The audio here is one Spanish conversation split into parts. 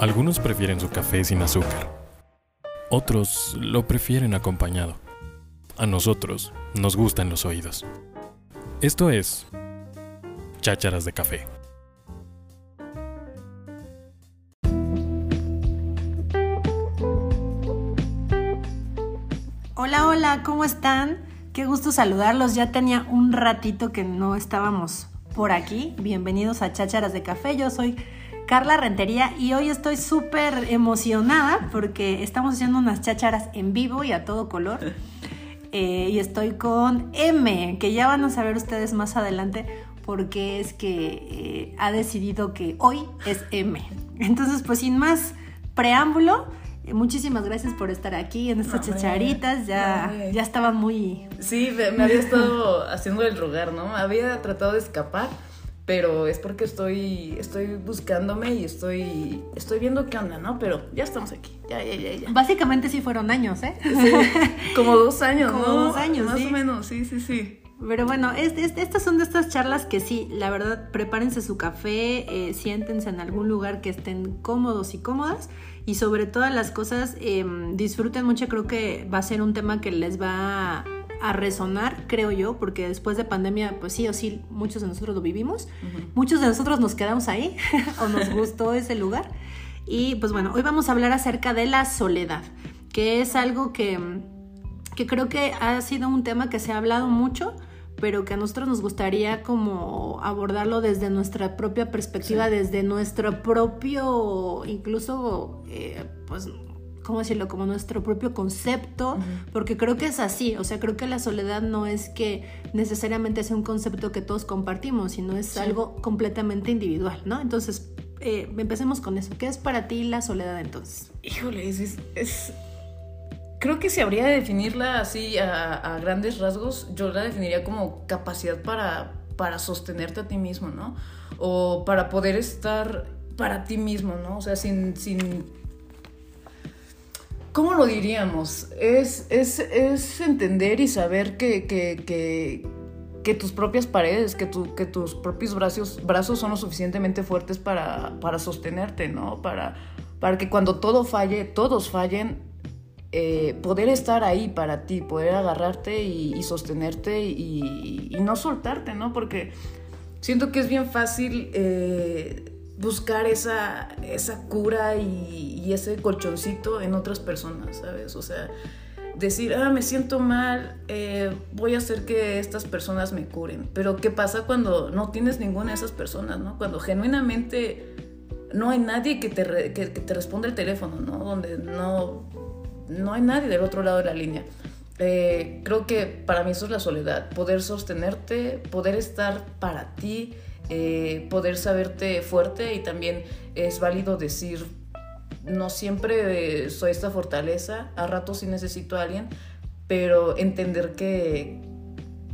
Algunos prefieren su café sin azúcar. Otros lo prefieren acompañado. A nosotros nos gustan los oídos. Esto es Chácharas de Café. Hola, hola, ¿cómo están? Qué gusto saludarlos. Ya tenía un ratito que no estábamos por aquí. Bienvenidos a Chácharas de Café. Yo soy Carla Rentería y hoy estoy súper emocionada porque estamos haciendo unas chácharas en vivo y a todo color. Eh, y estoy con M, que ya van a saber ustedes más adelante porque es que eh, ha decidido que hoy es M. Entonces, pues sin más preámbulo, eh, muchísimas gracias por estar aquí en estas chacharitas. Ya, ya estaban muy... Sí, me, me había estado haciendo el rogar, ¿no? Había tratado de escapar pero es porque estoy, estoy buscándome y estoy, estoy viendo qué onda, ¿no? Pero ya estamos aquí, ya, ya, ya, ya. Básicamente sí fueron años, ¿eh? como dos años, como ¿no? dos años, Más sí. o menos, sí, sí, sí. Pero bueno, es- es- estas son de estas charlas que sí, la verdad, prepárense su café, eh, siéntense en algún lugar que estén cómodos y cómodas y sobre todas las cosas eh, disfruten mucho, creo que va a ser un tema que les va a, a resonar, creo yo, porque después de pandemia, pues sí o sí, muchos de nosotros lo vivimos, muchos de nosotros nos quedamos ahí o nos gustó ese lugar. Y pues bueno, hoy vamos a hablar acerca de la soledad, que es algo que que creo que ha sido un tema que se ha hablado mucho, pero que a nosotros nos gustaría como abordarlo desde nuestra propia perspectiva, Sí. desde nuestro propio, incluso, eh, pues, ¿cómo decirlo? Como nuestro propio concepto, porque creo que es así, o sea, creo que la soledad no es que necesariamente sea un concepto que todos compartimos, sino es Sí. algo completamente individual, ¿no? Entonces, eh, empecemos con eso. ¿Qué es para ti la soledad entonces? Híjole, es, es- es- Creo que si habría de definirla así a, a grandes rasgos, yo la definiría como capacidad para, para sostenerte a ti mismo, ¿no? O para poder estar para ti mismo, ¿no? O sea, sin... sin ¿Cómo lo diríamos? Es, es, es entender y saber que, que, que, tus propias paredes, que, tu, que tus propios brazos, brazos son lo suficientemente fuertes para, para sostenerte, ¿no? Para, para que cuando todo falle, todos fallen, eh, poder estar ahí para ti, poder agarrarte y, sostenerte y, y no soltarte, ¿no? Porque siento que es bien fácil eh, buscar esa, esa cura y, ese colchoncito en otras personas, ¿sabes? O sea, decir, ah, me siento mal, eh, voy a hacer que estas personas me curen. Pero ¿qué pasa cuando no tienes ninguna de esas personas, ¿no? Cuando genuinamente no hay nadie que te, re- que, que te responda el teléfono, ¿no? Donde no, no hay nadie del otro lado de la línea. Eh, creo que para mí eso es la soledad, poder sostenerte, poder estar para ti, eh, poder saberte fuerte y también es válido decir, no siempre eh, soy esta fortaleza, a ratos sí necesito a alguien, pero entender que,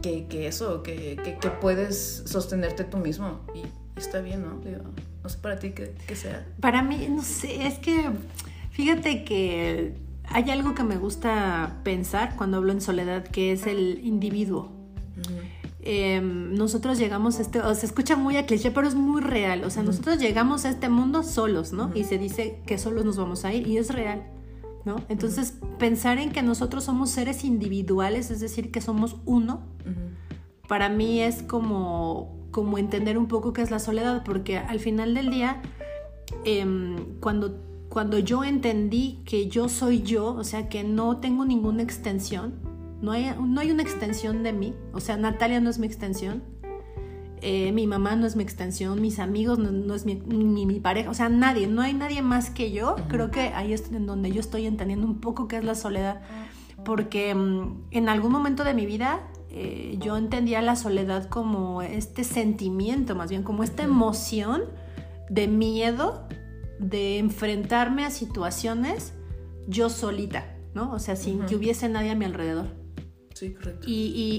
que, que eso, que, que, que puedes sostenerte tú mismo y está bien, ¿no? Digo, no sé para ti qué, qué sea. Para mí, no sé, es que fíjate que hay algo que me gusta pensar cuando hablo en soledad, que es el individuo. Eh, nosotros llegamos a este, o se escucha muy a cliché, pero es muy real. O sea, nosotros llegamos a este mundo solos, ¿no? Y se dice que solos nos vamos a ir, y es real, ¿no? Entonces, pensar en que nosotros somos seres individuales, es decir, que somos uno, para mí es como, como entender un poco qué es la soledad, porque al final del día, em, cuando, cuando yo entendí que yo soy yo, o sea, que no tengo ninguna extensión, no hay, no hay una extensión de mí, o sea, Natalia no es mi extensión, eh, mi mamá no es mi extensión, mis amigos no, no es mi, ni mi pareja, o sea, nadie, no hay nadie más que yo, creo que ahí es en donde yo estoy entendiendo un poco qué es la soledad, porque mm, en algún momento de mi vida eh, yo entendía la soledad como este sentimiento, más bien como esta emoción de miedo de enfrentarme a situaciones yo solita, ¿no? O sea, sin que hubiese nadie a mi alrededor. Sí, correcto. Y,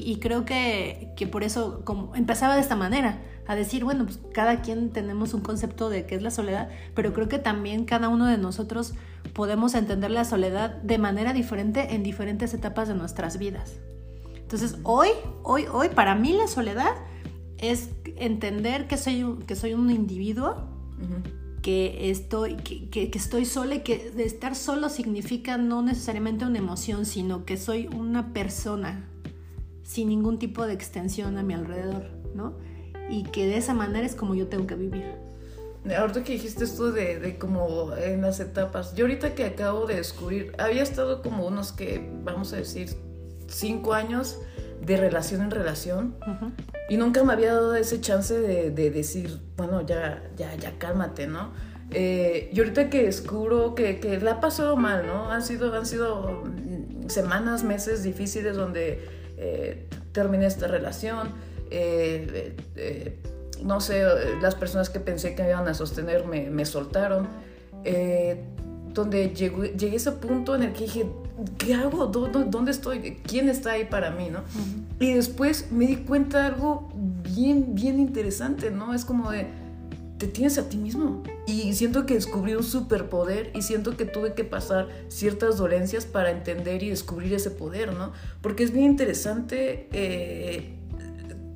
y- y creo que, que por eso como empezaba de esta manera, a decir, bueno, pues cada quien tenemos un concepto de qué es la soledad, pero creo que también cada uno de nosotros podemos entender la soledad de manera diferente en diferentes etapas de nuestras vidas. Entonces, hoy, hoy, hoy, para mí la soledad es entender que soy, un- que soy un individuo. Que estoy, que, que, que estoy sola y que de estar solo significa no necesariamente una emoción, sino que soy una persona sin ningún tipo de extensión a mi alrededor, ¿no? Y que de esa manera es como yo tengo que vivir. Ahorita que dijiste esto de, de como en las etapas, yo ahorita que acabo de descubrir, había estado como unos que, vamos a decir, cinco años de relación en relación Ujú. y nunca me había dado ese chance de, de decir, bueno, ya, ya, ya cálmate, ¿no? Eh, y ahorita que descubro que, que la ha pasado mal, ¿no? Han sido, han sido mm, semanas, meses difíciles donde eh, terminé esta relación. eh, eh, no sé, las personas que pensé que me iban a sostener me, me soltaron. eh, donde llegó, llegué a ese punto en el que dije, ¿qué hago? ¿Dó- dó- ¿Dónde estoy? ¿Quién está ahí para mí? ¿no? Y después me di cuenta de algo bien, bien interesante, ¿no? Es como de, te tienes a ti mismo. Y siento que descubrí un superpoder y siento que tuve que pasar ciertas dolencias para entender y descubrir ese poder, ¿no? Porque es bien interesante eh,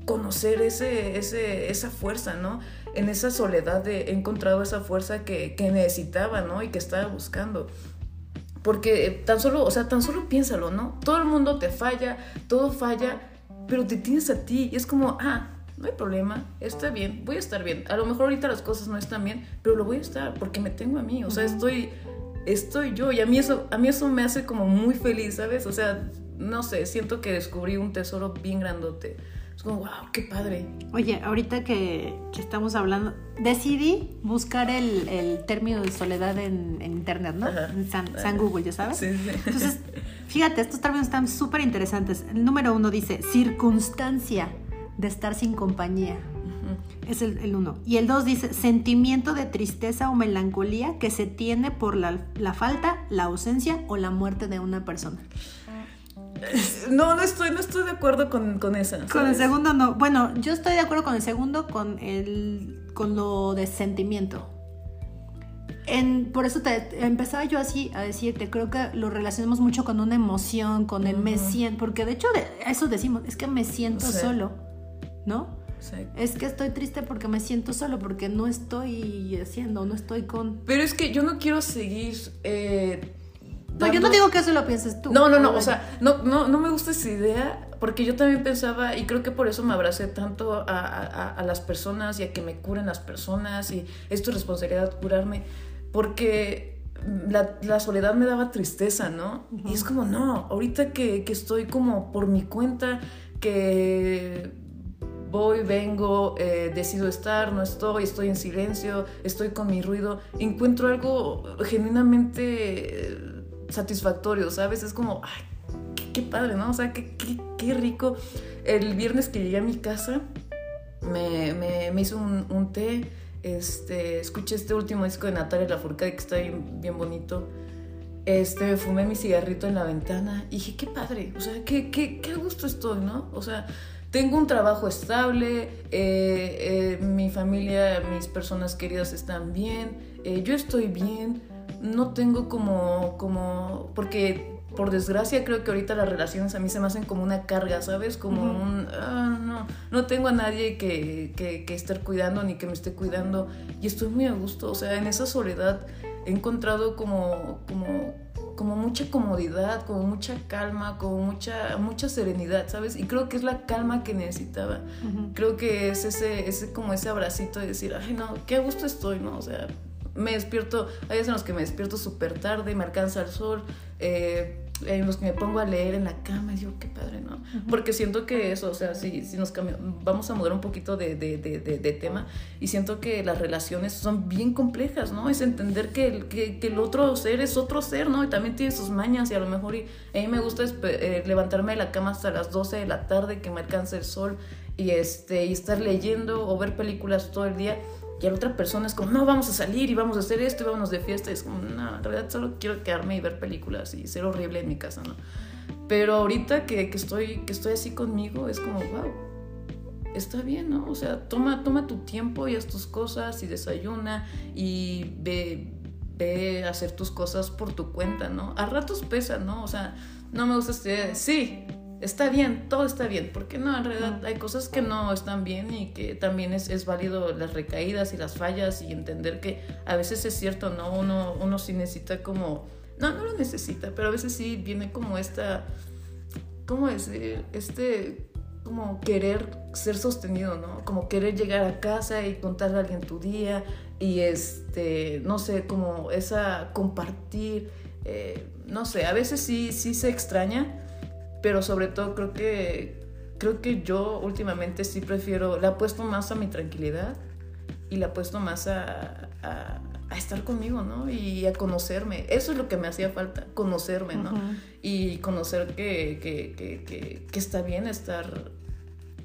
conocer ese, ese, esa fuerza, ¿no? En esa soledad de, he encontrado esa fuerza que, que necesitaba, ¿no? Y que estaba buscando. Porque eh, tan solo, o sea, tan solo piénsalo, ¿no? Todo el mundo te falla, todo falla, pero te tienes a ti. Y es como, ah, no hay problema, está bien, voy a estar bien. A lo mejor ahorita las cosas no están bien, pero lo voy a estar porque me tengo a mí. O sea, estoy, estoy yo. Y a mí eso, a mí eso me hace como muy feliz, ¿sabes? O sea, no sé, siento que descubrí un tesoro bien grandote. Es como, wow, qué padre. Oye, ahorita que, que estamos hablando, decidí buscar el, el término de soledad en, en internet, ¿no? Ajá. En San, San Google, ya sabes. Sí, sí. Entonces, fíjate, estos términos están súper interesantes. El número uno dice circunstancia de estar sin compañía. Es el, el uno. Y el dos dice sentimiento de tristeza o melancolía que se tiene por la, la falta, la ausencia o la muerte de una persona. No, no estoy, no estoy de acuerdo con, con esa. Con el ¿sabes? segundo no. Bueno, yo estoy de acuerdo con el segundo, con el con lo de sentimiento. En, por eso te empezaba yo así a decirte, creo que lo relacionamos mucho con una emoción, con el me siento, porque de hecho de eso decimos, es que me siento Sí. solo, ¿no? Sí. Es que estoy triste porque me siento solo, porque no estoy haciendo, no estoy con... Pero es que yo no quiero seguir. eh, No, yo no digo que eso lo pienses tú. No, no, no, o sea, no, no, no me gusta esa idea porque yo también pensaba y creo que por eso me abracé tanto a, a- a las personas y a que me curen las personas y es tu responsabilidad curarme porque la, la soledad me daba tristeza, ¿no? Y es como, no, ahorita que, que estoy como por mi cuenta, que voy, vengo, eh, decido estar, no estoy, estoy en silencio, estoy con mi ruido, encuentro algo genuinamente satisfactorio, ¿sabes? Es como, ay, qué, padre, ¿no? O sea, qué, qué, qué rico. El viernes que llegué a mi casa, me, me, hice un, un té, este, escuché este último disco de Natalia Lafourcade que está bien, bien bonito. Este, fumé mi cigarrito en la ventana y dije, qué padre, o sea, qué, qué, qué gusto estoy, ¿no? O sea, tengo un trabajo estable, eh, eh, mi familia, mis personas queridas están bien, eh, yo estoy bien, no tengo como, como, porque por desgracia creo que ahorita las relaciones a mí se me hacen como una carga, ¿sabes? Como un, ah, no, no tengo a nadie que, que, que estar cuidando ni que me esté cuidando y estoy muy a gusto, o sea, en esa soledad he encontrado como, como, como mucha comodidad, como mucha calma, como mucha, mucha serenidad, ¿sabes? Y creo que es la calma que necesitaba. Creo que es ese, ese como ese abracito de decir, ay no, qué a gusto estoy, ¿no? O sea, me despierto, hay días en los que me despierto súper tarde, me alcanza el sol, eh, en los que me pongo a leer en la cama y digo, qué padre, ¿no? Porque siento que eso, o sea, si, si nos vamos a mudar un poquito de, de, de, de- de tema y siento que las relaciones son bien complejas, ¿no? Es entender que el, que, que el otro ser es otro ser, ¿no? Y también tiene sus mañas y a lo mejor y, a mí me gusta eh, levantarme de la cama hasta las 12 de la tarde, que me alcance el sol y, este, y estar leyendo o ver películas todo el día. Y a la otra persona es como, no, vamos a salir y vamos a hacer esto y vámonos de fiesta. Y es como, no, en realidad solo quiero quedarme y ver películas y ser horrible en mi casa, ¿no? Pero ahorita que, que estoy, que estoy así conmigo, es como, wow, está bien, ¿no? O sea, toma, toma tu tiempo y haz tus cosas y desayuna y ve, ve a hacer tus cosas por tu cuenta, ¿no? A ratos pesa, ¿no? O sea, no me gusta este sí, está bien, todo está bien, porque no, en realidad hay cosas que no están bien y que también es, es válido las recaídas y las fallas y entender que a veces es cierto, ¿no? Uno, uno sí necesita como, no, no lo necesita, pero a veces sí viene como esta, ¿cómo decir? Este, como querer ser sostenido, ¿no? Como querer llegar a casa y contarle a alguien tu día y este, no sé, como esa compartir, eh, no sé, a veces sí, sí se extraña pero sobre todo creo que creo que yo últimamente sí prefiero, la apuesto más a mi tranquilidad y la apuesto más a, a, estar conmigo, ¿no? Y a conocerme. Eso es lo que me hacía falta, conocerme, ¿no? Y conocer que, que, que, que, está bien estar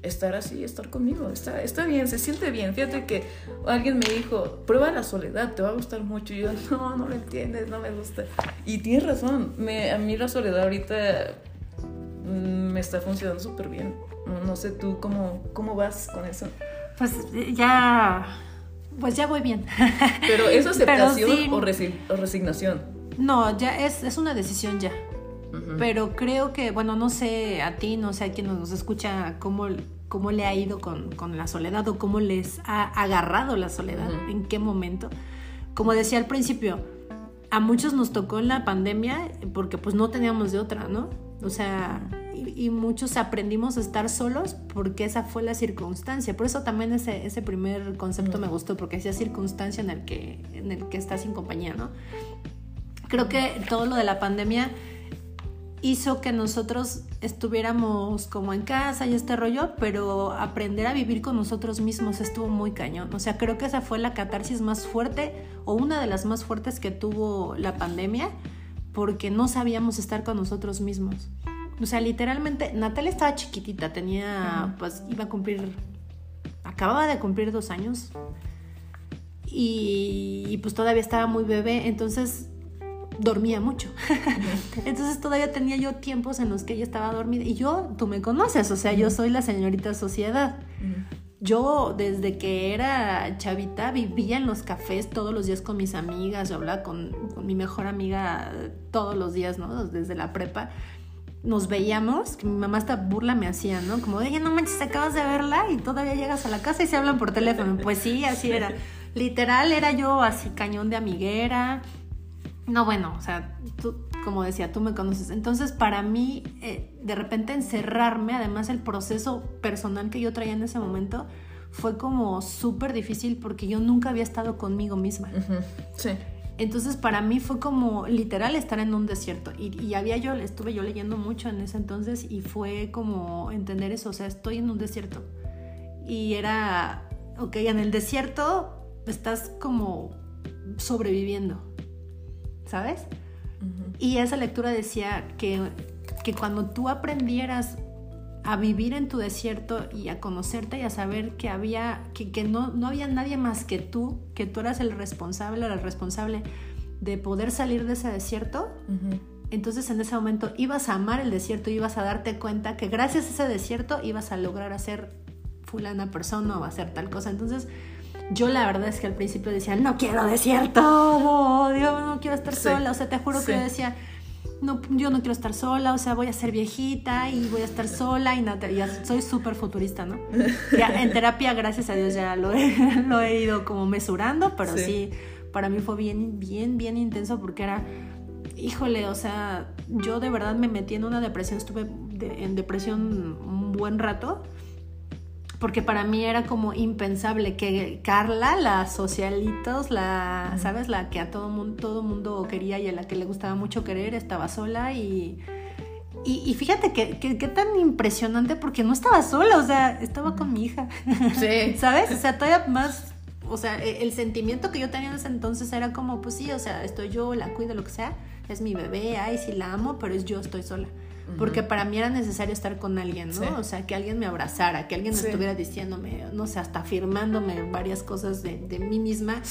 estar así, estar conmigo, está, está bien, se siente bien. Fíjate que alguien me dijo, prueba la soledad, te va a gustar mucho. Y yo, no, no lo entiendes, no me gusta. Y tienes razón, me, a mí la soledad ahorita me está funcionando súper bien. No, sé tú cómo, cómo vas con eso. Pues ya, pues ya voy bien. Pero es aceptación o, resignación. No, ya es, es una decisión ya. Pero creo que, bueno, no sé a ti, no sé a quien nos escucha cómo, cómo le ha ido con, con la soledad o cómo les ha agarrado la soledad, en qué momento. Como decía al principio, a muchos nos tocó en la pandemia porque pues no teníamos de otra, ¿no? O sea, y, muchos aprendimos a estar solos porque esa fue la circunstancia. Por eso también ese, ese primer concepto me gustó, porque decía circunstancia en el, que, en el que estás sin compañía, ¿no? Creo que todo lo de la pandemia hizo que nosotros estuviéramos como en casa y este rollo, pero aprender a vivir con nosotros mismos estuvo muy cañón. O sea, creo que esa fue la catarsis más fuerte o una de las más fuertes que tuvo la pandemia porque no sabíamos estar con nosotros mismos. O sea, literalmente, Natalia estaba chiquitita, tenía, pues iba a cumplir, acababa de cumplir dos años y, pues todavía estaba muy bebé, entonces dormía mucho. entonces todavía tenía yo tiempos en los que ella estaba dormida y yo, tú me conoces, o sea, yo soy la señorita sociedad. Yo desde que era chavita vivía en los cafés todos los días con mis amigas, yo hablaba con, mi mejor amiga todos los días, ¿no? Desde la prepa. Nos veíamos, que mi mamá hasta burla me hacía, ¿no? Como, oye, no manches, acabas de verla y todavía llegas a la casa y se hablan por teléfono. Pues sí, así era. Literal era yo así cañón de amiguera. No, bueno, o sea, tú, como decía, tú me conoces. Entonces, para mí, eh, de repente encerrarme, además el proceso personal que yo traía en ese momento, fue como súper difícil porque yo nunca había estado conmigo misma. Sí. Entonces para mí fue como literal estar en un desierto y, y, había yo, estuve yo leyendo mucho en ese entonces y fue como entender eso, o sea, estoy en un desierto y era, ok, en el desierto estás como sobreviviendo, ¿sabes? Y esa lectura decía que, que cuando tú aprendieras a vivir en tu desierto y a conocerte y a saber que había que, que no, no, había nadie más que tú, que tú eras el responsable o el responsable de poder salir de ese desierto. Entonces en ese momento ibas a amar el desierto, ibas a darte cuenta que gracias a ese desierto ibas a lograr hacer fulana persona o hacer tal cosa. Entonces yo la verdad es que al principio decía, no quiero desierto, no, Dios, no quiero estar sola. O sea, te juro que yo decía, no, yo no quiero estar sola, o sea, voy a ser viejita y voy a estar sola y nada, ya soy súper futurista, ¿no? Ya en terapia, gracias a Dios, ya lo he, lo he ido como mesurando, pero sí. para mí fue bien, bien, bien intenso porque era, híjole, o sea, yo de verdad me metí en una depresión, estuve en depresión un buen rato porque para mí era como impensable que Carla, la socialitos, la, ¿sabes? La que a todo mundo, todo mundo quería y a la que le gustaba mucho querer, estaba sola y... Y, fíjate que, que, tan impresionante porque no estaba sola, o sea, estaba con mi hija. Sí. ¿Sabes? O sea, todavía más, o sea, e, el sentimiento que yo tenía en ese entonces era como, pues sí, o sea, estoy yo, la cuido, lo que sea, es mi bebé, ay, sí la amo, pero es yo, estoy sola porque para mí era necesario estar con alguien, ¿no? O sea, que alguien me abrazara, que alguien me estuviera diciéndome, no sé, hasta afirmándome varias cosas de, mí misma,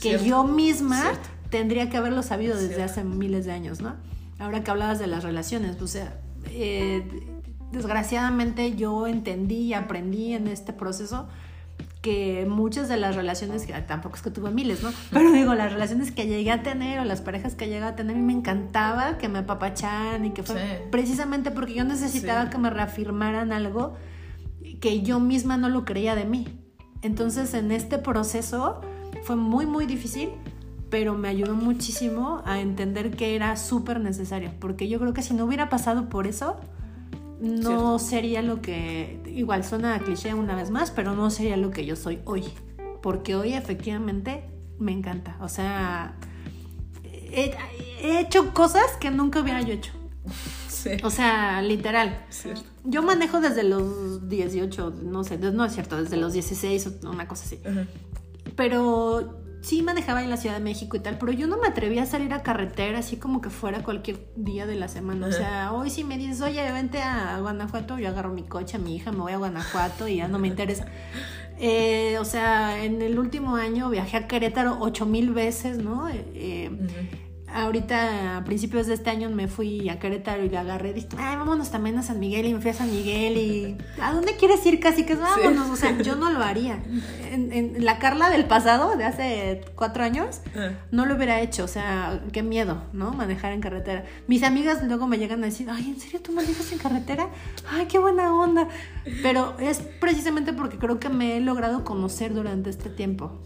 que yo misma tendría que haberlo sabido desde hace miles de años, ¿no? Ahora que hablabas de las relaciones, o sea, eh, desgraciadamente yo entendí y aprendí en este proceso que muchas de las relaciones, que tampoco es que tuve miles, ¿no? Pero digo, las relaciones que llegué a tener o las parejas que llegué a tener, a mí me encantaba que me apapacharan y que fue precisamente porque yo necesitaba que me reafirmaran algo que yo misma no lo creía de mí. Entonces en este proceso fue muy, muy difícil, pero me ayudó muchísimo a entender que era súper necesario, porque yo creo que si no hubiera pasado por eso, no sería lo que, igual suena cliché una vez más, pero no sería lo que yo soy hoy, porque hoy efectivamente me encanta, o sea, he, hecho cosas que nunca hubiera yo hecho. O sea, literal. Yo manejo desde los 18, no sé, no es cierto, desde los 16 o una cosa así. Pero sí manejaba en la Ciudad de México y tal, pero yo no me atrevía a salir a carretera así como que fuera cualquier día de la semana. O sea, hoy si me dices, oye, vente a Guanajuato, yo agarro mi coche, a mi hija, me voy a Guanajuato y ya no me interesa. Eh, o sea, en el último año viajé a Querétaro ocho mil veces, ¿no? Eh, ahorita a principios de este año me fui a Querétaro y le agarré y dije, ay, vámonos también a San Miguel y me fui a San Miguel y ¿a dónde quieres ir? Casi que vámonos, o sea, yo no lo haría. En, la Carla del pasado, de hace cuatro años, ah. no lo hubiera hecho, o sea, qué miedo, ¿no? Manejar en carretera. Mis amigas luego me llegan a decir, ay, ¿en serio tú manejas en carretera? Ay, qué buena onda. Pero es precisamente porque creo que me he logrado conocer durante este tiempo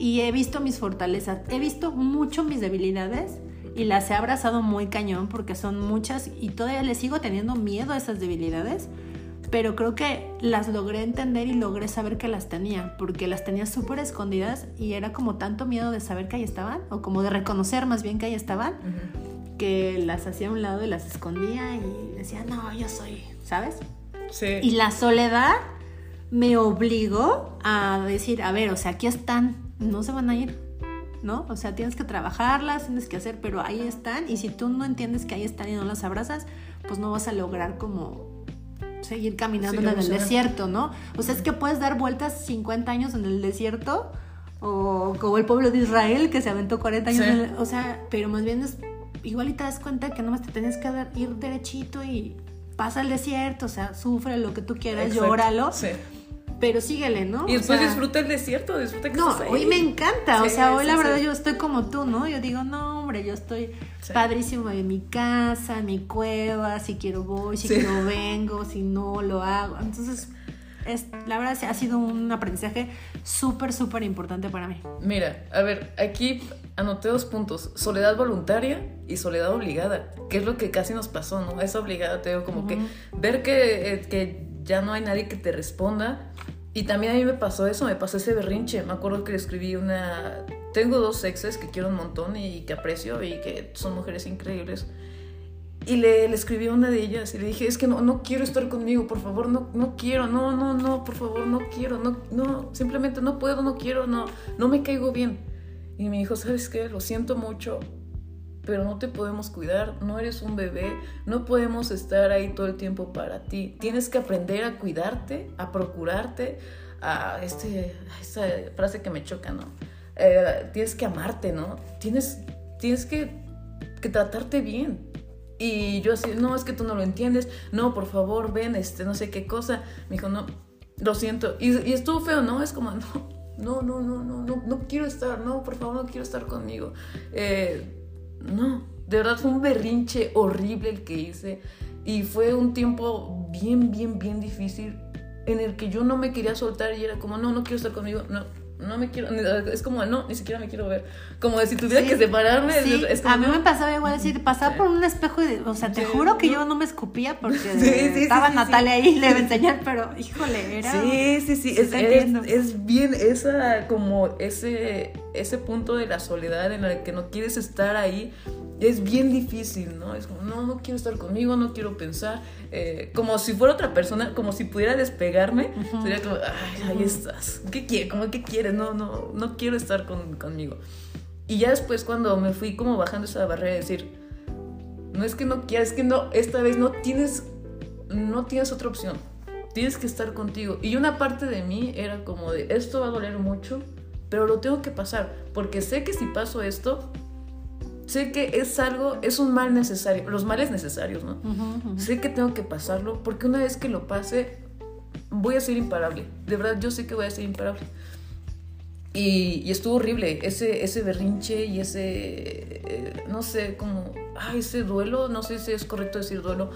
y he visto mis fortalezas, he visto mucho mis debilidades y las he abrazado muy cañón porque son muchas y todavía le sigo teniendo miedo a esas debilidades, pero creo que las logré entender y logré saber que las tenía, porque las tenía súper escondidas y era como tanto miedo de saber que ahí estaban, o como de reconocer más bien que ahí estaban, que las hacía a un lado y las escondía y decía, no, yo soy, ¿sabes? Sí. Y la soledad me obligó a decir, a ver, o sea, aquí están, no se van a ir, ¿no? O sea, tienes que trabajarlas, tienes que hacer, pero ahí están y si tú no entiendes que ahí están y no las abrazas, pues no vas a lograr como seguir caminando en el desierto, ¿no? O sea, es que puedes dar vueltas 50 años en el desierto o como el pueblo de Israel que se aventó 40 años, en el, o sea, pero más bien es igual y te das cuenta que nomás te tienes que ir derechito y pasa el desierto, o sea, sufre lo que tú quieras, llóralo. Sí pero síguele, ¿no? Y después disfruta el desierto, disfruta que No, hoy me encanta, o sea, hoy la verdad yo estoy como tú, ¿no? Yo digo, no, hombre, yo estoy padrísimo en mi casa, en mi cueva, si quiero voy, si quiero vengo, si no lo hago. Entonces, es, la verdad ha sido un aprendizaje súper, súper importante para mí. Mira, a ver, aquí anoté dos puntos, soledad voluntaria y soledad obligada, que es lo que casi nos pasó, ¿no? Es obligada, te digo, como que ver que, eh, que ya no hay nadie que te responda. Y también a mí me pasó eso, me pasó ese berrinche. Me acuerdo que le escribí una... Tengo dos exes que quiero un montón y que aprecio y que son mujeres increíbles. Y le, le escribí a una de ellas y le dije, es que no, no quiero estar conmigo, por favor, no, no quiero, no, no, no, por favor, no quiero, no, no, simplemente no puedo, no quiero, no, no me caigo bien. Y me dijo, ¿sabes qué? Lo siento mucho, pero no te podemos cuidar, no eres un bebé, no podemos estar ahí todo el tiempo para ti. Tienes que aprender a cuidarte, a procurarte, a este, esta frase que me choca, ¿no? Eh, tienes que amarte, ¿no? Tienes, tienes que, que tratarte bien. Y yo así, no, es que tú no lo entiendes, no, por favor, ven, este, no sé qué cosa. Me dijo, no, lo siento. Y, y estuvo feo, ¿no? Es como, no, no, no, no, no, no, quiero estar, no, por favor, no quiero estar conmigo. Eh, no, de verdad fue un berrinche horrible el que hice y fue un tiempo bien, bien, bien difícil en el que yo no me quería soltar y era como, no, no quiero estar conmigo, no, no me quiero, es como, no, ni siquiera me quiero ver. Como si tuviera que separarme. a mí me pasaba igual decir, pasaba por un espejo y, o sea, te juro que yo no me escupía porque estaba Natalia ahí le iba a enseñar, pero híjole, era... Sí, sí, sí, es, es, bien esa, como ese, ese punto de la soledad en el que no quieres estar ahí, es bien difícil, ¿no? Es como, no, no quiero estar conmigo, no quiero pensar. Eh, como si fuera otra persona, como si pudiera despegarme, sería como, ay, ahí estás. ¿Qué quieres? ¿Cómo que quieres? No, no, no quiero estar conmigo. Y ya después cuando me fui como bajando esa barrera de decir, no es que no quieras, es que no, esta vez no tienes, no tienes otra opción. Tienes que estar contigo. Y una parte de mí era como de, esto va a doler mucho, pero lo tengo que pasar, porque sé que si paso esto, sé que es algo, es un mal necesario, los males necesarios, ¿no? Sé que tengo que pasarlo porque una vez que lo pase, voy a ser imparable. De verdad, yo sé que voy a ser imparable. Y, y estuvo horrible ese, ese berrinche y ese, eh, no sé, como, ah, ese duelo, no sé si es correcto decir duelo,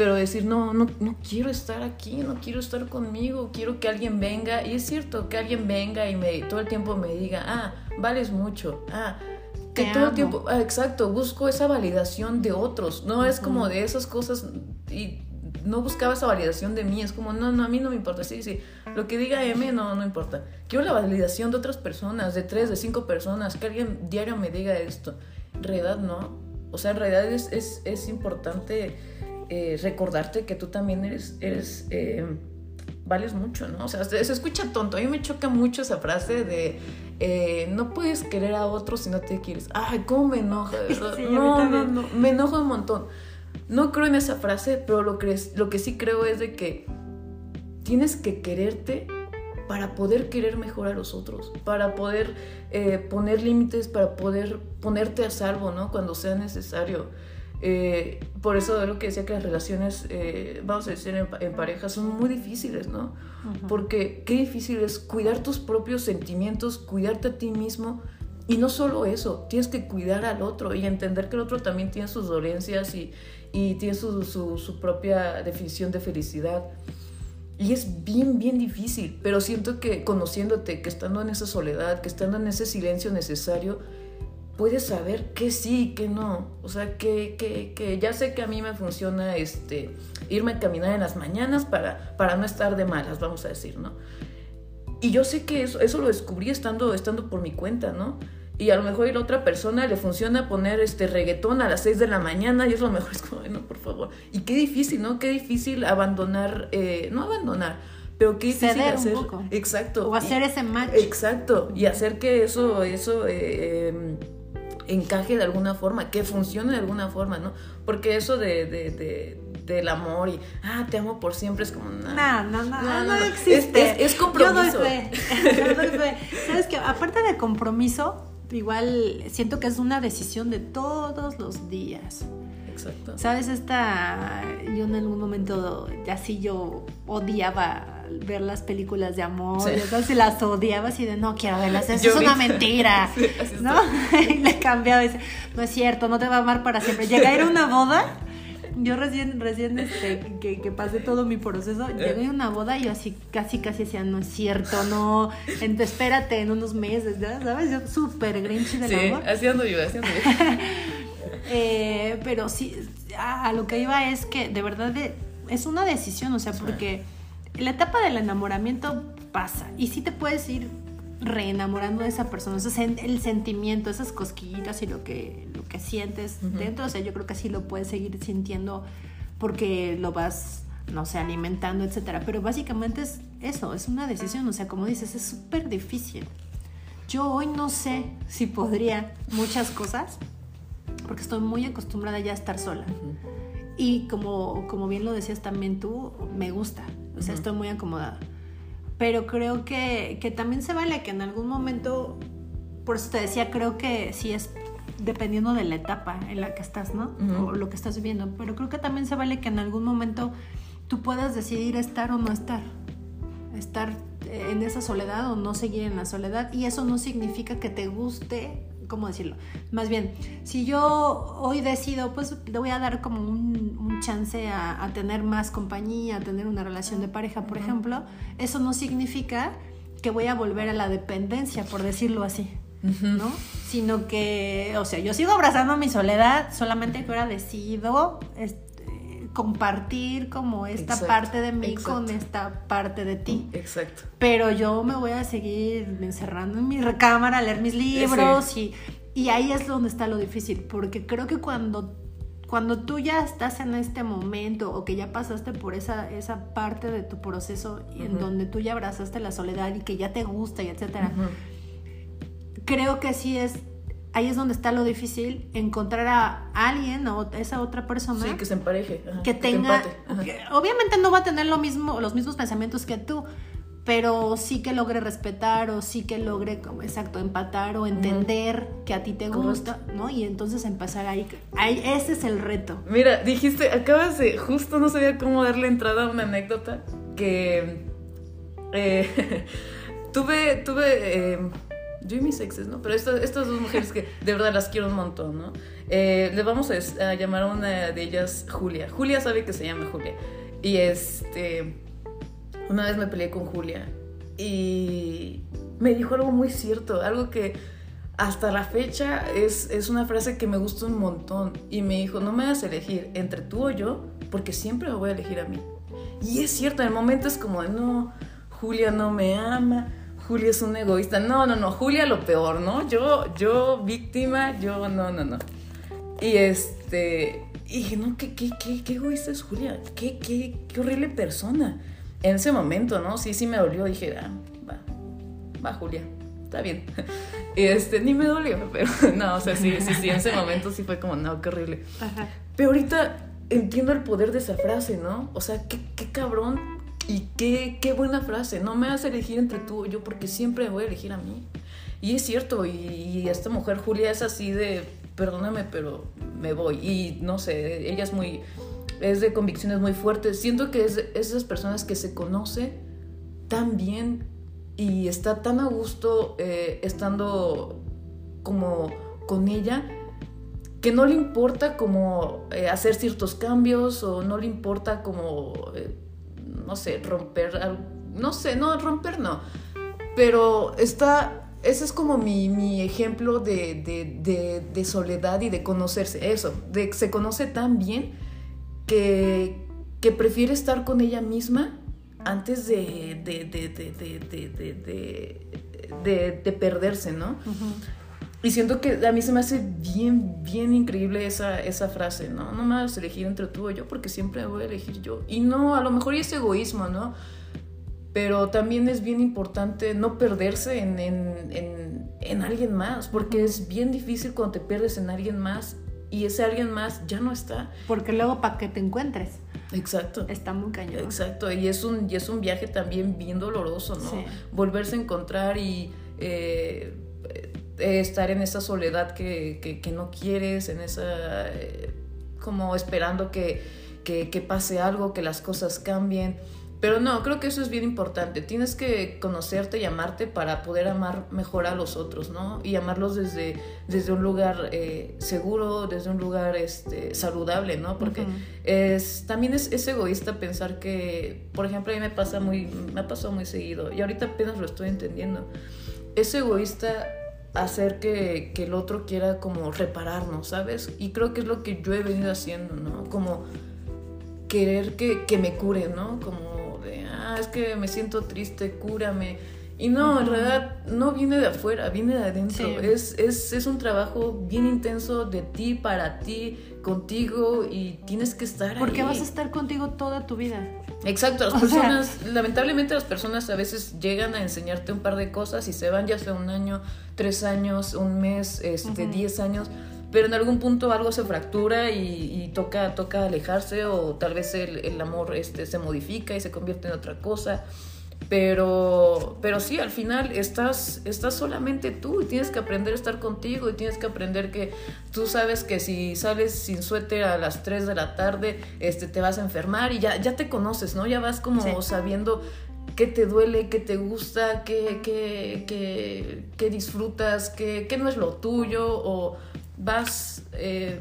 pero decir, no, no, no quiero estar aquí, no quiero estar conmigo, quiero que alguien venga. Y es cierto, que alguien venga y me, todo el tiempo me diga, ah, vales mucho, ah, que Te todo el tiempo, ah, exacto, busco esa validación de otros, no es como de esas cosas y no buscaba esa validación de mí, es como, no, no, a mí no me importa, sí, sí, lo que diga M no, no importa. Quiero la validación de otras personas, de tres, de cinco personas, que alguien diario me diga esto. En realidad no, o sea, en realidad es, es, es importante eh, recordarte que tú también eres, eres eh, vales mucho, ¿no? O sea, se, se escucha tonto, a mí me choca mucho esa frase de eh, no puedes querer a otro si no te quieres. Ay, cómo me enoja. Sí, no, no, no, me enoja un montón. No creo en esa frase, pero lo que, lo que sí creo es de que tienes que quererte para poder querer mejor a los otros, para poder eh, poner límites, para poder ponerte a salvo, ¿no? Cuando sea necesario. Eh, por eso es lo que decía que las relaciones, eh, vamos a decir, en, en pareja son muy difíciles, ¿no? Porque qué difícil es cuidar tus propios sentimientos, cuidarte a ti mismo. Y no solo eso, tienes que cuidar al otro y entender que el otro también tiene sus dolencias y, y tiene su, su, su propia definición de felicidad. Y es bien, bien difícil, pero siento que conociéndote, que estando en esa soledad, que estando en ese silencio necesario, puedes saber que sí y que no. O sea, que, que, que ya sé que a mí me funciona este, irme a caminar en las mañanas para, para no estar de malas, vamos a decir, ¿no? Y yo sé que eso, eso lo descubrí estando, estando por mi cuenta, ¿no? Y a lo mejor a la otra persona le funciona poner este reggaetón a las 6 de la mañana y es lo mejor, es como, "Ay, no, por favor. Y qué difícil, ¿no? Qué difícil abandonar, eh, no abandonar, pero qué difícil Ceder un hacer. poco. Exacto. O hacer Y- ese match. Exacto. Y hacer que eso, eso eh, eh, encaje de alguna forma, que funcione de alguna forma, ¿no? Porque eso de, de- de- del amor y, ah, te amo por siempre es como, nah. No, no, no, No, existe. Es- es- es compromiso. Yo doy fe. Yo doy fe. Sabes que aparte de compromiso, igual siento que es una decisión de todos los días. Exacto. Sabes, esta, yo en algún momento, ya sí yo odiaba ver las películas de amor, Sí. y entonces las odiaba así de no quiero verlas, eso Yo es vi- una mentira, Sí, ¿no? y le cambiaba, dice, no es cierto, no te va a amar para siempre. Llegué a ir a una boda, yo recién, recién este, que, que pasé todo mi proceso, llegué a una boda y yo así casi casi decía, no es cierto, no, en- espérate en unos meses, ¿ya? ¿sabes? Yo súper grinchy del Sí, amor. así ando yo, así ando yo. Eh, pero sí, a, a lo que iba es que de verdad de- es una decisión, o sea, porque la etapa del enamoramiento pasa y sí te puedes ir reenamorando de esa persona, o sea, el sentimiento, esas cosquillitas y lo que, lo que sientes dentro, o sea, yo creo que sí lo puedes seguir sintiendo porque lo vas, no sé, alimentando, etcétera, pero básicamente es eso, es una decisión, o sea, como dices, es súper difícil. Yo hoy no sé si podría muchas cosas, porque estoy muy acostumbrada ya a estar sola. Y como, como bien lo decías también tú, me gusta, o sea, Ujú. estoy muy acomodada. Pero creo que, que también se vale que en algún momento, por eso te decía, creo que sí es dependiendo de la etapa en la que estás, ¿no? Ujú. O lo que estás viviendo. Pero creo que también se vale que en algún momento tú puedas decidir estar o no estar. Estar eh, en esa soledad o no seguir en la soledad. Y eso no significa que te guste, ¿cómo decirlo? Más bien, si yo hoy decido, pues le voy a dar como un, un chance a, a tener más compañía, a tener una relación de pareja, por ejemplo, eso no significa que voy a volver a la dependencia, por decirlo así. ¿no? Sino que, o sea, yo sigo abrazando mi soledad, solamente que ahora decido compartir como esta Exacto, parte de mí exacto. con esta parte de ti. Exacto. Pero yo me voy a seguir encerrando en mi recámara, a leer mis libros y, y ahí es donde está lo difícil, porque creo que cuando, cuando tú ya estás en este momento o que ya pasaste por esa, esa parte de tu proceso en donde tú ya abrazaste la soledad y que ya te gusta y etcétera, creo que sí es, ahí es donde está lo difícil, encontrar a alguien o a esa otra persona Sí, que se empareje. ajá, que te tenga, que obviamente no va a tener lo mismo, los mismos pensamientos que tú, pero sí que logre respetar o sí que logre, como exacto, empatar o entender que a ti te Correcto. gusta, ¿no? Y entonces empezar ahí, ahí, ese es el reto. Mira, dijiste, acabas de, justo no sabía cómo darle entrada a una anécdota que eh, tuve, tuve, eh, yo y mis exes, ¿no? Pero estas, estas dos mujeres que de verdad las quiero un montón, ¿no? Eh, le vamos a, a, llamar a una de ellas Julia. Julia sabe que se llama Julia. Y este, una vez me peleé con Julia y me dijo algo muy cierto, algo que hasta la fecha es, es una frase que me gusta un montón. Y me dijo, no me vas a elegir entre tú o yo, porque siempre me voy a elegir a mí. Y es cierto, en el momento es como, no, Julia no me ama, Julia es un egoísta. No, no, no, Julia lo peor, ¿no? Yo, yo víctima, yo, no, no, no. Y este, y dije, no, ¿qué, qué, qué, qué egoísta es Julia? ¿Qué, qué, qué horrible persona. En ese momento, ¿no? Sí, sí me dolió. Dije, ah, va, va, Julia, está bien. Y este, ni me dolió, pero no, o sea, sí, sí, sí, en ese momento sí fue como, no, qué horrible. Ajá. Pero ahorita entiendo el poder de esa frase, ¿no? O sea, qué, qué cabrón y qué, qué buena frase. No me vas a elegir entre tú o yo porque siempre voy a elegir a mí. Y es cierto, y, y esta mujer, Julia, es así de, perdóname, pero me voy. Y no sé, ella es muy, es de convicciones muy fuertes. Siento que es, es esas personas que se conoce tan bien y está tan a gusto eh, estando como con ella que no le importa como eh, hacer ciertos cambios o no le importa como, eh, no sé, romper, no sé, no, romper no, pero está, ese es como mi, mi ejemplo de, de, de, soledad y de conocerse, eso, de se conoce tan bien que, que prefiere estar con ella misma antes de, de, de, de perderse, ¿no? Y siento que a mí se me hace bien, bien increíble esa, esa frase, ¿no? No me vas a elegir entre tú o yo porque siempre voy a elegir yo. Y no, a lo mejor es egoísmo, ¿no? Pero también es bien importante no perderse en, en, en, en alguien más, porque es bien difícil cuando te pierdes en alguien más y ese alguien más ya no está. Porque luego para que te encuentres. Exacto. Está muy cañón. Exacto, y es un, y es un viaje también bien doloroso, ¿no? Sí. Volverse a encontrar y eh, estar en esa soledad que, que, que, no quieres, en esa... Eh, como esperando que, que pase algo, que las cosas cambien. Pero no, creo que eso es bien importante. Tienes que conocerte y amarte para poder amar mejor a los otros, ¿no? Y amarlos desde, desde un lugar eh, seguro, desde un lugar este, saludable, ¿no? Porque uh -huh. es, también es, es, egoísta pensar que, por ejemplo, a mí me pasa muy, me ha pasado muy seguido y ahorita apenas lo estoy entendiendo. Es egoísta hacer que, que el otro quiera como repararnos, ¿sabes? Y creo que es lo que yo he venido haciendo, ¿no? Como querer que, que me cure, ¿no? Como ah, es que me siento triste, cúrame. Y no, uh -huh. en realidad no viene de afuera, viene de adentro. Sí. Es, es, es, un trabajo bien intenso de ti, para ti, contigo y tienes que estar Porque ahí. vas a estar contigo toda tu vida. Exacto, las personas, sea... lamentablemente las personas a veces llegan a enseñarte un par de cosas y se van ya sea un año, tres años, un mes, este, uh -huh. diez años pero en algún punto algo se fractura y, y toca, toca alejarse o tal vez el, el, amor este, se modifica y se convierte en otra cosa. Pero, pero sí, al final estás, estás solamente tú y tienes que aprender a estar contigo y tienes que aprender que tú sabes que si sales sin suéter a las 3 de la tarde este, te vas a enfermar y ya, ya te conoces, ¿no? Ya vas como sí. sabiendo qué te duele, qué te gusta, qué, qué, qué, qué disfrutas, qué, qué no es lo tuyo o vas, eh,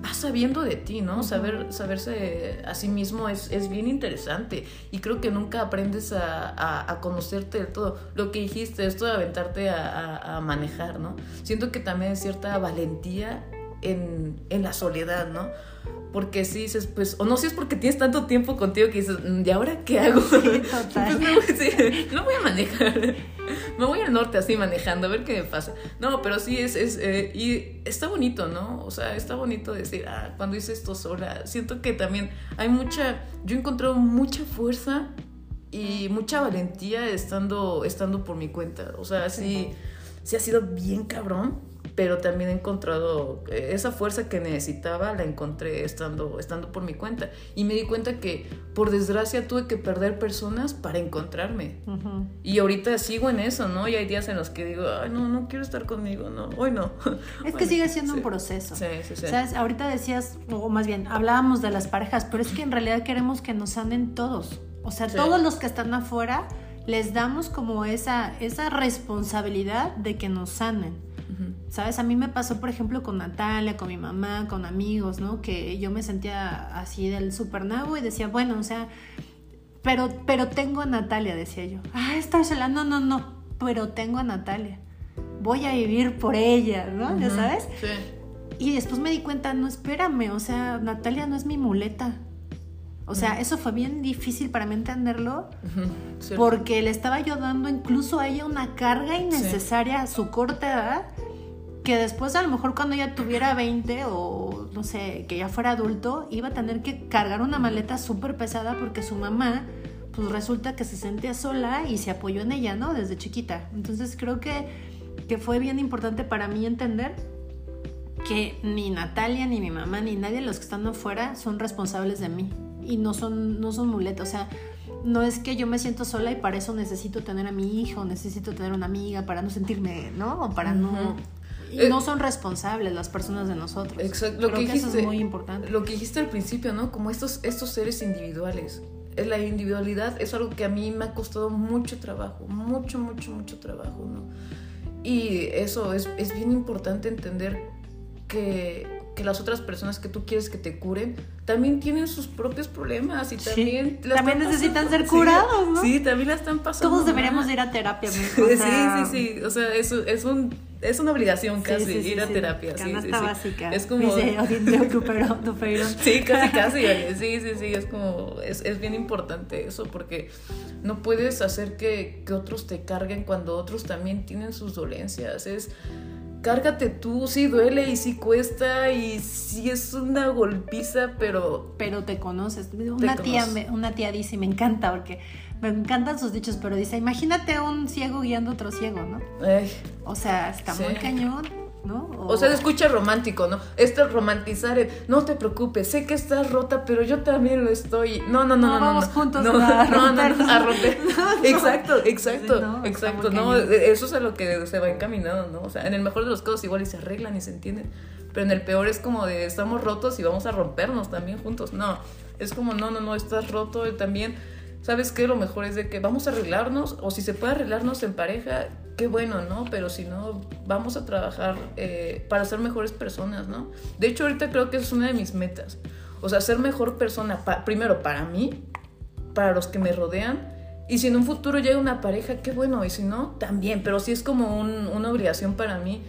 vas sabiendo de ti, ¿no? Uh -huh. Saber, saberse a sí mismo es, es, bien interesante y creo que nunca aprendes a, a, a, conocerte del todo. Lo que dijiste, esto de aventarte a, a manejar, ¿no? Siento que también hay cierta valentía en, en la soledad, ¿no? Porque si dices, pues, o no si es porque tienes tanto tiempo contigo que dices, ¿y ahora qué hago? Sí, total. Pues no, sí, no, voy a manejar. Me voy al norte así manejando, a ver qué me pasa. No, pero sí es, es eh, y está bonito, ¿no? O sea, está bonito decir, ah, cuando hice esto sola, siento que también hay mucha, yo he encontrado mucha fuerza y mucha valentía estando, estando por mi cuenta. O sea, sí, sí ha sido bien cabrón pero también he encontrado eh, esa fuerza que necesitaba, la encontré estando, estando por mi cuenta. Y me di cuenta que, por desgracia, tuve que perder personas para encontrarme. Uh -huh. Y ahorita sigo en eso, ¿no? Y hay días en los que digo, ay, no, no quiero estar conmigo, no, hoy no. Es bueno, que sigue siendo sí. un proceso. Sí, sí, sí. ¿Sabes? Ahorita decías, o más bien, hablábamos de las parejas, pero es que en realidad queremos que nos anden todos. O sea, Sí. todos los que están afuera les damos como esa, esa responsabilidad de que nos sanen. ¿Sabes? A mí me pasó, por ejemplo, con Natalia, con mi mamá, con amigos, ¿no? Que yo me sentía así del super nabo y decía, bueno, o sea, pero, pero tengo a Natalia, decía yo. Ah, está sola. No, no, no, pero tengo a Natalia. Voy a vivir por ella, ¿no? ¿Ya sabes? Sí. Y después me di cuenta, no, espérame, o sea, Natalia no es mi muleta. O sea, eso fue bien difícil para mí entenderlo. Sí. porque le estaba yo dando incluso a ella una carga innecesaria a su corta edad, que después a lo mejor cuando ella tuviera 20 o no sé, que ya fuera adulto, iba a tener que cargar una maleta súper pesada porque su mamá, pues resulta que se sentía sola y se apoyó en ella, ¿no? Desde chiquita. Entonces creo que, que fue bien importante para mí entender que ni Natalia, ni mi mamá, ni nadie de los que están afuera son responsables de mí. Y no son, no son muletas. O sea, no es que yo me siento sola y para eso necesito tener a mi hijo, necesito tener una amiga para no sentirme, ¿no? O para no... Y Eh, no son responsables las personas de nosotros. Exacto, lo Creo que que, eso es muy importante. Lo que dijiste al principio, ¿no? Como estos, estos seres individuales. Eh, La individualidad es algo que a mí me ha costado mucho trabajo, mucho, mucho, mucho trabajo, ¿no? Y eso es, es bien importante entender que, que las otras personas que tú quieres que te curen también tienen sus propios problemas y Sí, también... la también necesitan pasando- ser curados, ¿no? Sí, también la están pasando. Todos deberíamos mal. ir a terapia. Sí, O sea, sí, sí, o sea, es, es, un, es una obligación casi sí, sí, ir a terapia. Canasta básica. Es como... Sí, casi, casi, oye, sí, sí, sí, es como, es, es bien importante eso porque no puedes hacer que, que otros te carguen cuando otros también tienen sus dolencias, es, cárgate tú, sí duele y sí cuesta y sí es una golpiza, pero pero te conoces. Una tía, conoces. me- una tía dice, me encanta porque me encantan sus dichos, pero dice, imagínate a un ciego guiando a otro ciego, ¿no? ay, O sea, está Sí. muy cañón, ¿no? o sea, se escucha romántico, ¿no? Esto es romantizar el, no te preocupes, sé que estás rota, pero yo también lo estoy. No, no, no, No, no, vamos no. juntos no, a no, no, no, a romper. Exacto, exacto, exacto. No, cañón. eso es a lo que se va encaminando, ¿no? O sea, en el mejor de los casos igual y se arreglan y se entienden. Pero en el peor es como de estamos rotos y vamos a rompernos también juntos. No, es como no, no, no, estás roto y también. ¿Sabes qué? Lo mejor es de que vamos a arreglarnos, o si se puede arreglarnos en pareja, qué bueno, ¿no? Pero si no, vamos a trabajar eh, para ser mejores personas, ¿no? De hecho, ahorita creo que esa es una de mis metas. O sea, ser mejor persona, primero para mí, para los que me rodean, y si en un futuro llega una pareja, qué bueno, y si no, también, pero sí es como un- una obligación para mí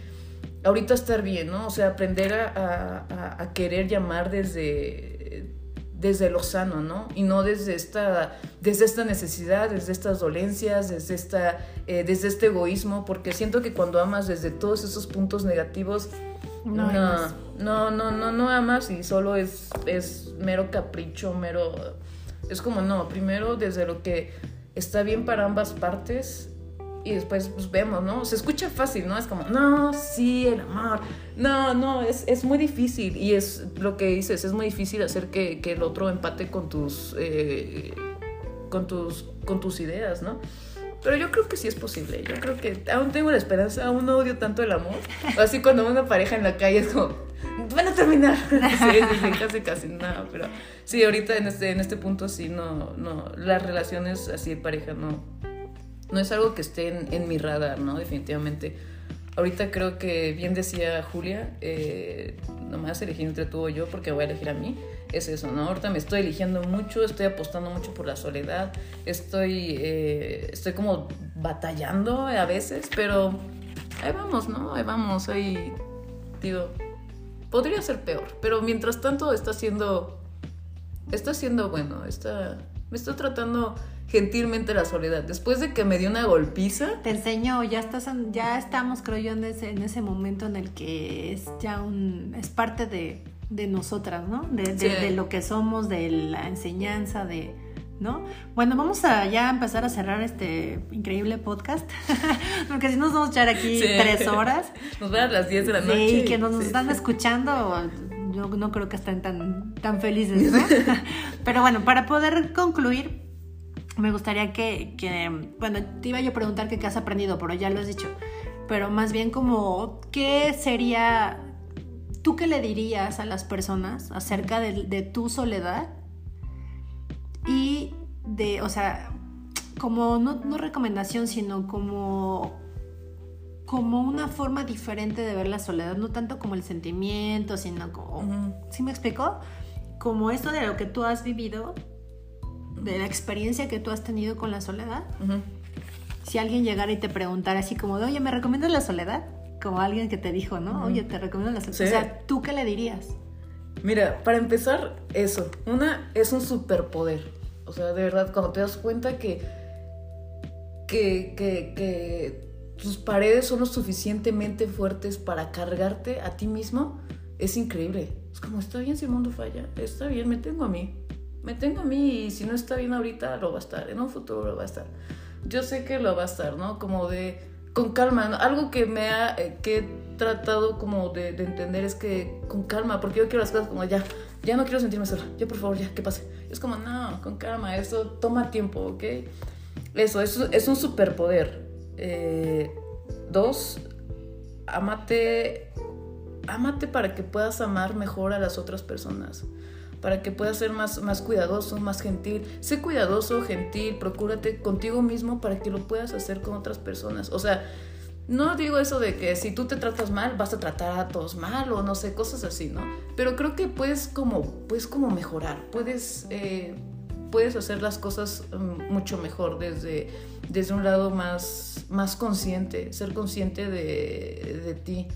ahorita estar bien, ¿no? O sea, aprender a querer llamar desde, desde lo sano, ¿no? Y no desde esta, desde esta necesidad, desde estas dolencias, desde, esta, eh, desde este egoísmo, porque siento que cuando amas desde todos esos puntos negativos, No no, no, no, no, no amas y solo es, es mero capricho, mero... Es como, no, primero desde lo que está bien para ambas partes y después pues vemos, ¿no? Se escucha fácil, ¿no? Es como, no, sí, el amor. No, no, es, es muy difícil y es lo que dices, es muy difícil hacer que, que el otro empate con tus, eh, con tus, con tus ideas, ¿no? Pero yo creo que sí es posible. Yo creo que aún tengo la esperanza, aún no odio tanto el amor. Así cuando una pareja en la calle es como, van a terminar. Sí, sí, casi, casi, no. Pero sí, ahorita en este, en este punto sí, no, no. Las relaciones así de pareja no, no es algo que esté en, en mi radar, ¿no? Definitivamente. Ahorita creo que bien decía Julia, eh, nomás elegir entre tú o yo porque voy a elegir a mí. Es eso, ¿no? Ahorita me estoy eligiendo mucho, estoy apostando mucho por la soledad, estoy, eh, estoy como batallando a veces, pero ahí vamos, ¿no? Ahí vamos, ahí digo, podría ser peor, pero mientras tanto está siendo, está siendo bueno, está, me está tratando gentilmente la soledad. Después de que me dio una golpiza, Te enseño, ya estás, en- ya estamos, creo yo, en ese, en ese momento en el que es ya un, es parte de, de nosotras, ¿no? De, de- Sí. de lo que somos, de la enseñanza, de, ¿no? Bueno, vamos a ya empezar a cerrar este increíble podcast, porque si nos vamos a echar aquí Sí. tres horas. nos va a las 10 de la noche. Sí, que nos están escuchando, yo no creo que estén tan, tan felices, ¿no? Pero bueno, para poder concluir, me gustaría que, que, bueno, te iba yo a preguntar que qué has aprendido, pero ya lo has dicho. Pero más bien como, ¿qué sería, tú qué le dirías a las personas acerca de, de tu soledad y de, o sea, como no, no recomendación, sino como como una forma diferente de ver la soledad, no tanto como el sentimiento, sino como, ¿sí me explicó? Como esto de lo que tú has vivido, de la experiencia que tú has tenido con la soledad. Si alguien llegara y te preguntara así como, oye, ¿me recomiendas la soledad? Como alguien que te dijo, ¿no? Oye, te recomiendo la soledad. O sea, ¿tú qué le dirías? Mira, para empezar, eso. Una es un superpoder. O sea, de verdad, cuando te das cuenta que, que, que, que tus paredes son lo suficientemente fuertes para cargarte a ti mismo, es increíble. Es como, está bien si el mundo falla, está bien, me tengo a mí. Me tengo a mí y si no está bien ahorita, lo va a estar, en un futuro lo va a estar. Yo sé que lo va a estar, ¿no? Como de, con calma, algo que me ha, eh, que he tratado como de, entender es que con calma, porque yo quiero las cosas como ya, ya no quiero sentirme sola, ya por favor, ya, ¿qué pase? Es como, no, con calma, eso toma tiempo, ¿ok? Eso, eso es un superpoder. Eh, dos, amate, amate para que puedas amar mejor a las otras personas, para que puedas ser más, más cuidadoso, más gentil. Sé cuidadoso, gentil, procúrate contigo mismo para que lo puedas hacer con otras personas. O sea, no digo eso de que si tú te tratas mal, vas a tratar a todos mal o no sé, cosas así, ¿no? Pero creo que puedes como, puedes como mejorar, puedes, eh, puedes hacer las cosas mm, mucho mejor desde, desde un lado más, más consciente, ser consciente de, de ti.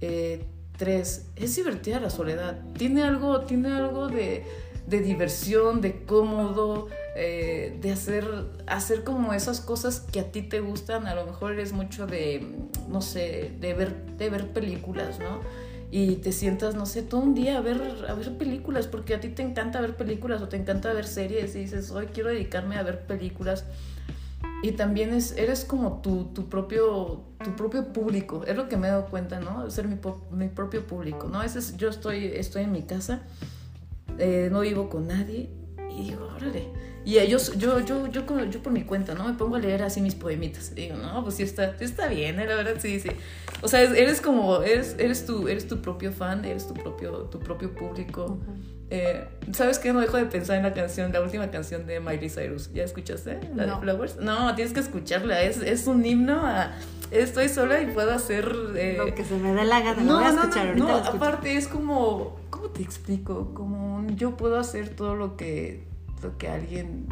Eh, tres, es divertida la soledad. Tiene algo, tiene algo de, de diversión, de cómodo, eh, de hacer, hacer como esas cosas que a ti te gustan. A lo mejor eres mucho de, no sé, de ver, de ver películas, ¿no? y te sientas, no sé, todo un día a ver, a ver películas, porque a ti te encanta ver películas o te encanta ver series y dices, hoy quiero dedicarme a ver películas. Y también es, eres como tu, tu, propio, tu propio público, es lo que me he dado cuenta, ¿no? Ser mi, mi propio público, ¿no? es, yo estoy, estoy en mi casa, eh, no vivo con nadie y digo, órale, y ellos, yo, yo, yo, yo por mi cuenta, ¿no? Me pongo a leer así mis poemitas. Y digo, no, pues sí está, está bien, ¿eh? la verdad, sí, sí. O sea, eres como, eres, eres, tu, eres tu propio fan, eres tu propio, tu propio público. Eh, ¿Sabes qué? No dejo de pensar en la canción, la última canción de Miley Cyrus. ¿Ya escuchaste? La de Flowers. No, tienes que escucharla. Es, es un himno a estoy sola y puedo hacer... Eh, Lo que se me dé la gana, no, voy a escuchar no, no, aparte es como, ¿cómo te explico? Como yo puedo hacer todo lo que que alguien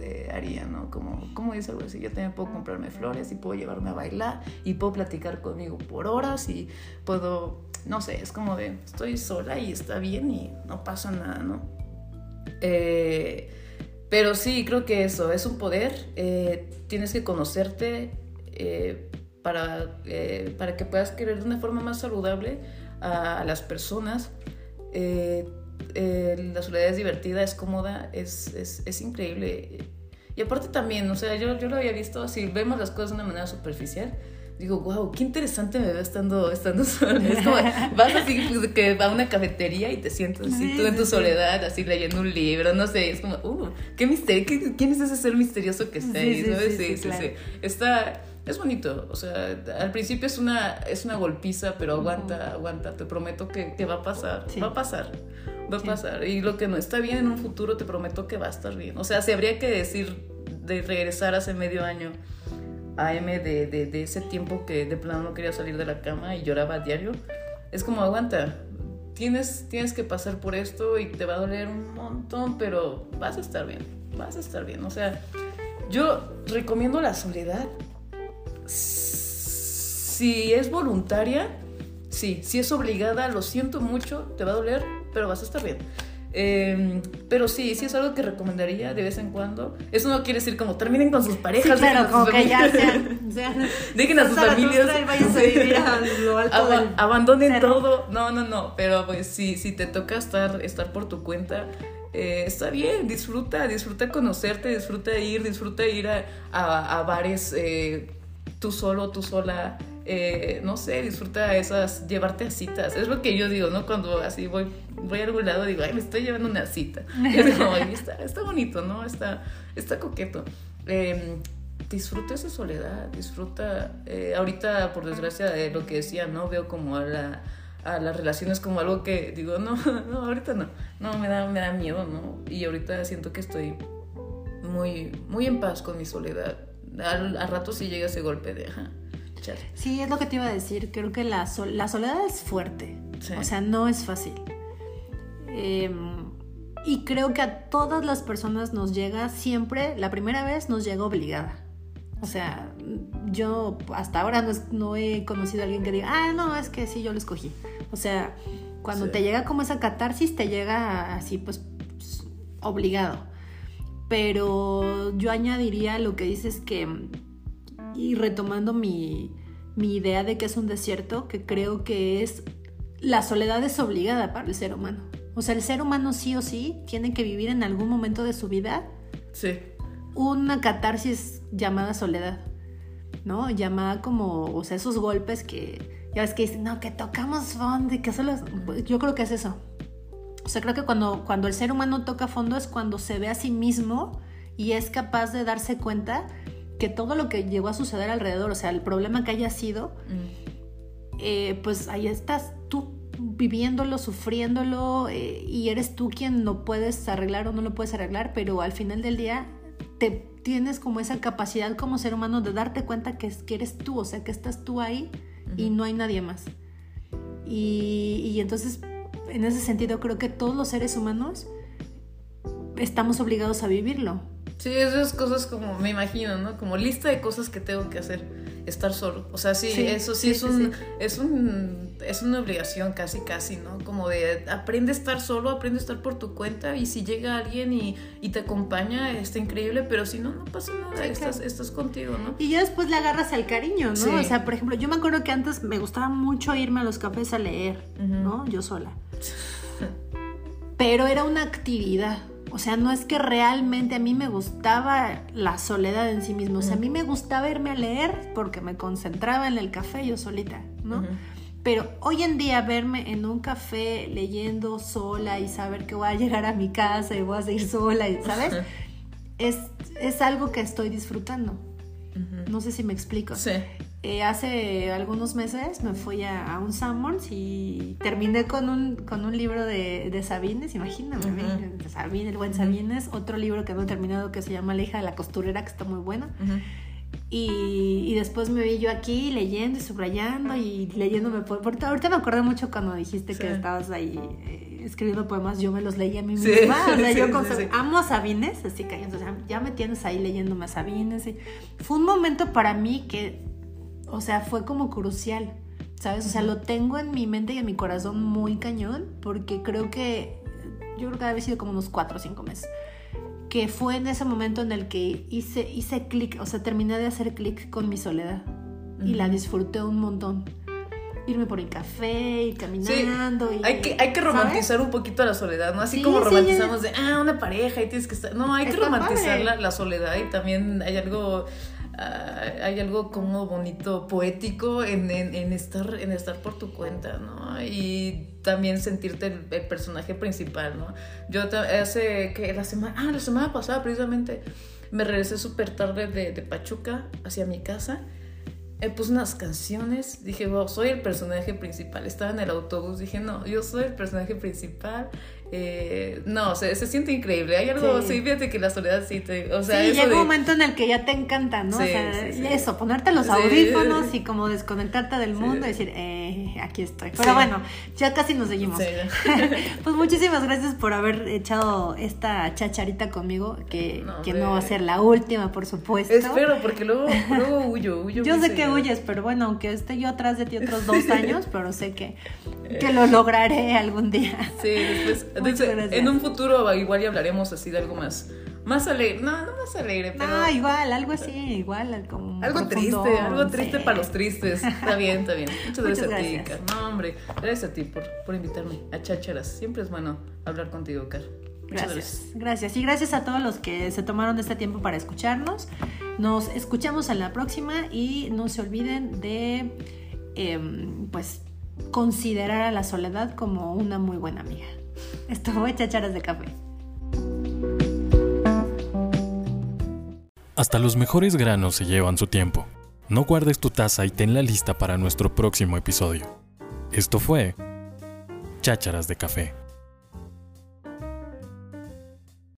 eh, haría, ¿no? Como, como dice algo así, yo también puedo comprarme flores y puedo llevarme a bailar y puedo platicar conmigo por horas y puedo, no sé, es como de, estoy sola y está bien y no pasa nada, ¿no? Eh, pero sí, creo que eso es un poder, eh, tienes que conocerte para, para que puedas querer de una forma más saludable a, a las personas. Eh, la soledad es divertida, es cómoda, es, es, es, increíble. Y aparte también, o sea, yo, yo lo había visto, si vemos las cosas de una manera superficial, digo, wow, qué interesante me veo estando, estando sola. Es como, vas así pues, que a una cafetería y te sientes así, tú en tu soledad, así leyendo un libro, no sé, es como, uh, qué misterio, ¿quién es ese ser misterioso que está ahí? Sí, sí, sí, Está es bonito, o sea, al principio es una, es una golpiza, pero aguanta, aguanta, te prometo que, que va a pasar, va a pasar, va a pasar. Y lo que no está bien en un futuro, te prometo que va a estar bien. O sea, si habría que decir de regresar hace medio año a M de, de, de ese tiempo que de plano no quería salir de la cama y lloraba a diario, es como aguanta, tienes, tienes que pasar por esto y te va a doler un montón, pero vas a estar bien, vas a estar bien. O sea, yo recomiendo la soledad si es voluntaria, sí. Si es obligada, lo siento mucho, te va a doler, pero vas a estar bien. Em, pero sí, sí es algo que recomendaría de vez en cuando. Eso no quiere decir como terminen con sus parejas. Sí, claro, como que ya dejen a sus familias. abandonen todo. No, no, no. Pero pues sí, si te toca estar, estar por tu cuenta, eh, está bien, disfruta, disfruta conocerte, disfruta ir, disfruta ir a, a, bares. Eh, tú solo, tú sola, eh, no sé, disfruta esas, llevarte a citas. Es lo que yo digo, ¿no? Cuando así voy, voy a algún lado, digo, ay, me estoy llevando una cita. está, está bonito, ¿no? Está, está coqueto. Eh, disfruta esa soledad, disfruta, eh, ahorita por desgracia de lo que decía, ¿no? Veo como a, la, a las relaciones como algo que digo, no, no, ahorita no, no, me da, me da miedo, ¿no? Y ahorita siento que estoy muy, muy en paz con mi soledad. Al, al rato sí llega ese golpe de, chale. Sí, es lo que te iba a decir. Creo que la, sol- la soledad es fuerte. Sí. O sea, no es fácil. Em, y creo que a todas las personas nos llega siempre, la primera vez nos llega obligada. O sea, yo hasta ahora no, es- no he conocido a alguien que diga, ah, no, es que sí, yo lo escogí. O sea, cuando Sí. te llega como esa catarsis, te llega así, pues, pues, obligado. Pero yo añadiría lo que dices que, y retomando mi, mi idea de que es un desierto, que creo que es, la soledad es obligada para el ser humano. O sea, el ser humano sí o sí tiene que vivir en algún momento de su vida Sí. una catarsis llamada soledad, ¿no? Llamada como, o sea, esos golpes que, ya ves que dicen, no, que tocamos fondo y que solo... Yo creo que es eso. O sea, creo que cuando, cuando el ser humano toca fondo es cuando se ve a sí mismo y es capaz de darse cuenta que todo lo que llegó a suceder alrededor, o sea, el problema que haya sido, Mm. eh, pues ahí estás tú viviéndolo, sufriéndolo eh, y eres tú quien lo puedes arreglar o no lo puedes arreglar, pero al final del día te tienes como esa capacidad como ser humano de darte cuenta que, que eres tú, o sea, que estás tú ahí y no hay nadie más. Y, y entonces, en ese sentido, creo que todos los seres humanos estamos obligados a vivirlo. Sí, esas cosas como me imagino, ¿no? Como lista de cosas que tengo que hacer. Estar solo. O sea, sí, Sí, eso sí, sí, es un, sí. es un es una obligación casi casi, ¿no? Como de aprende a estar solo, aprende a estar por tu cuenta y si llega alguien y, y te acompaña, está increíble, pero si no, no pasa nada, estás, claro. estás contigo, ¿no? Y ya después le agarras el cariño, ¿no? O sea, por ejemplo, yo me acuerdo que antes me gustaba mucho irme a los cafés a leer. ¿no? Yo sola. Pero era una actividad. O sea, no es que realmente a mí me gustaba la soledad en sí mismo. O sea, a mí me gustaba irme a leer porque me concentraba en el café yo solita, ¿no? Pero hoy en día verme en un café leyendo sola y saber que voy a llegar a mi casa y voy a seguir sola, ¿sabes? es, es algo que estoy disfrutando. No sé si me explico. Sí. Eh, hace algunos meses me fui a, a un Sanborns y terminé con un, con un libro de, de Sabines, de Sabines, el buen Sabines, otro libro que no he terminado que se llama La hija de la costurera, que está muy bueno. Ujú. Y, y después me vi yo aquí leyendo y subrayando y leyéndome por, por- ahorita me acordé mucho cuando dijiste que Sí. estabas ahí eh, escribiendo poemas, yo me los leí a mí Sí, misma. O sea, sí, yo sí, con- sí. amo a Sabines, así que entonces, ya me tienes ahí leyéndome a Sabines. y- fue un momento para mí que, o sea, fue como crucial, ¿sabes? O sea, lo tengo en mi mente y en mi corazón muy cañón porque creo que, yo creo que debe haber sido como unos cuatro o cinco meses que fue en ese momento en el que hice, hice clic, o sea, terminé de hacer clic con mi soledad y la disfruté un montón. Irme por el café, ir caminando. y, Hay que, hay que ¿sabes? romantizar un poquito la soledad, ¿no? Así Sí, como sí, romantizamos de, ah, una pareja y tienes que estar... No, hay que Está romantizar padre. la, la soledad y también hay algo... ah, hay algo como bonito, poético en, en, en estar, en estar por tu cuenta, ¿no? Y también sentirte el, el personaje principal, ¿no? Yo hace que la semana, ah, la semana pasada precisamente me regresé súper tarde de, de Pachuca hacia mi casa eh, puse unas canciones, dije, wow, soy el personaje principal. Estaba en el autobús, dije, no, yo soy el personaje principal. Eh, no, se, se siente increíble. Hay algo, Sí. sí. fíjate que la soledad sí te. O sea, sí, eso llega de- un momento en el que ya te encanta, ¿no? Sí, o sea, eso, ponerte los audífonos y como desconectarte del mundo y decir, eh, aquí estoy. Pero bueno, ya casi nos seguimos. Pues muchísimas gracias por haber echado esta chacharita conmigo, que No, que no va a ser la última, por supuesto. Espero, porque luego, luego huyo, huyo. Yo sé que huyes, pero bueno, aunque esté yo atrás de ti otros dos años, pero sé que, que lo lograré algún día. Sí, después. En un futuro igual ya hablaremos así de algo más. Más alegre. No, no más alegre, pero. No, igual, algo así, igual, como Algo triste, algo triste sí. para los tristes. Está bien, está bien. Muchas Muchas gracias a ti. Car. No, hombre, gracias a ti por, por invitarme a chácharas. Siempre es bueno hablar contigo, Car. Muchas Gracias, gracias. Y gracias a todos los que se tomaron este tiempo para escucharnos. Nos escuchamos en la próxima y no se olviden de, em, pues, considerar a la soledad como una muy buena amiga. Esto fue Chacharas de Café. Hasta los mejores granos se llevan su tiempo. No guardes tu taza y tenla lista para nuestro próximo episodio. Esto fue Chácharas de Café.